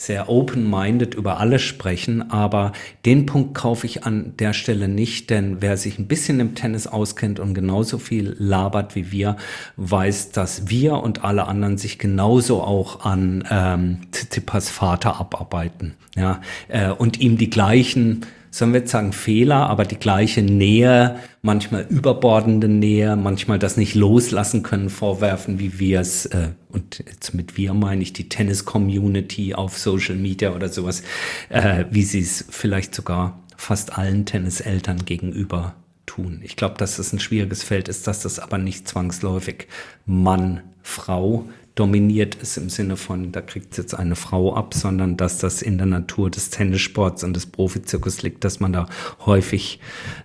[SPEAKER 2] sehr open-minded über alles sprechen, aber den Punkt kaufe ich an der Stelle nicht, denn wer sich ein bisschen im Tennis auskennt und genauso viel labert wie wir, weiß, dass wir und alle anderen sich genauso auch an ähm, Tsitsipas Vater abarbeiten, ja, äh, und ihm die gleichen sollen wir jetzt sagen Fehler, aber die gleiche Nähe, manchmal überbordende Nähe, manchmal das nicht loslassen können, vorwerfen, wie wir es, äh, und jetzt mit wir meine ich die Tennis-Community auf Social Media oder sowas, äh, wie sie es vielleicht sogar fast allen Tenniseltern gegenüber tun. Ich glaube, dass das ein schwieriges Feld ist, dass das aber nicht zwangsläufig Mann, Frau dominiert ist im Sinne von, da kriegt jetzt eine Frau ab, sondern dass das in der Natur des Tennissports und des Profizirkus liegt, dass man da häufig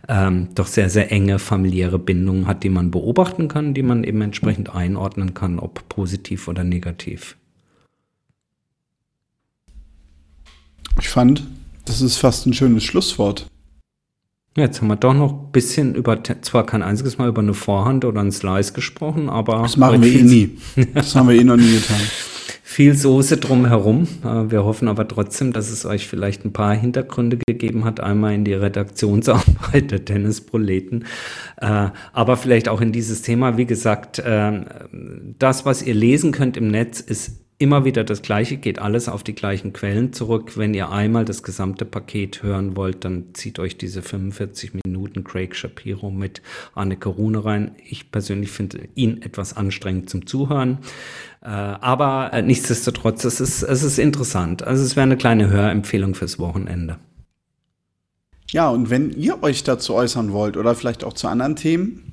[SPEAKER 2] ähm, doch sehr, sehr enge familiäre Bindungen hat, die man beobachten kann, die man eben entsprechend einordnen kann, ob positiv oder negativ.
[SPEAKER 1] Ich fand, das ist fast ein schönes Schlusswort.
[SPEAKER 2] Jetzt haben wir doch noch ein bisschen über, zwar kein einziges Mal über eine Vorhand oder einen Slice gesprochen, aber.
[SPEAKER 1] Das machen wir eh nie. Das haben wir eh noch nie getan.
[SPEAKER 2] Viel Soße drumherum. Äh, wir hoffen aber trotzdem, dass es euch vielleicht ein paar Hintergründe gegeben hat. Einmal in die Redaktionsarbeit der Tennisproleten, äh, aber vielleicht auch in dieses Thema. Wie gesagt, äh, das, was ihr lesen könnt im Netz, ist immer wieder das Gleiche, geht alles auf die gleichen Quellen zurück. Wenn ihr einmal das gesamte Paket hören wollt, dann zieht euch diese 45 Minuten Craig Shapiro mit Anneke Rune rein. Ich persönlich finde ihn etwas anstrengend zum Zuhören. Äh, aber äh, nichtsdestotrotz, es ist, es ist interessant. Also es wäre eine kleine Hörempfehlung fürs Wochenende.
[SPEAKER 1] Ja, und wenn ihr euch dazu äußern wollt oder vielleicht auch zu anderen Themen,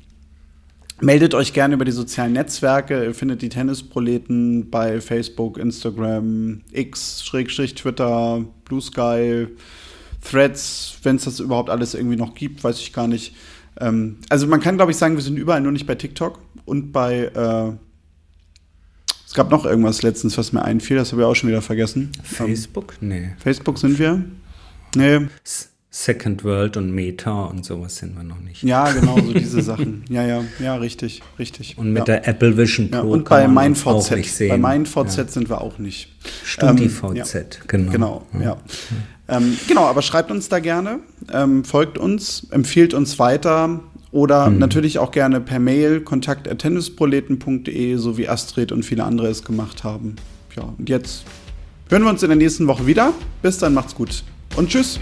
[SPEAKER 1] Meldet euch gerne über die sozialen Netzwerke. Ihr findet die Tennisproleten bei Facebook, Instagram, X, Schrägstrich, Twitter, Blue Sky, Threads, wenn es das überhaupt alles irgendwie noch gibt, weiß ich gar nicht. Ähm, also man kann, glaube ich, sagen, wir sind überall, nur nicht bei TikTok und bei äh, es gab noch irgendwas letztens, was mir einfiel, das habe ich auch schon wieder vergessen.
[SPEAKER 2] Facebook? Ähm, nee.
[SPEAKER 1] Facebook sind wir? Nee.
[SPEAKER 2] Second World und Meta und sowas sind wir noch nicht.
[SPEAKER 1] Ja, genau, so diese Sachen. Ja, ja, ja, richtig, richtig.
[SPEAKER 2] Und mit
[SPEAKER 1] ja.
[SPEAKER 2] der Apple Vision
[SPEAKER 1] Pro ja, und bei MeinVZ. Bei MeinVZ ja. sind wir auch nicht.
[SPEAKER 2] StudiVZ, ähm, genau.
[SPEAKER 1] Genau, ja. Ähm, genau, aber schreibt uns da gerne, ähm, folgt uns, empfiehlt uns weiter oder mhm. natürlich auch gerne per Mail kontakt.tennisproleten.de, so wie Astrid und viele andere es gemacht haben. Ja, und jetzt hören wir uns in der nächsten Woche wieder. Bis dann, macht's gut und tschüss.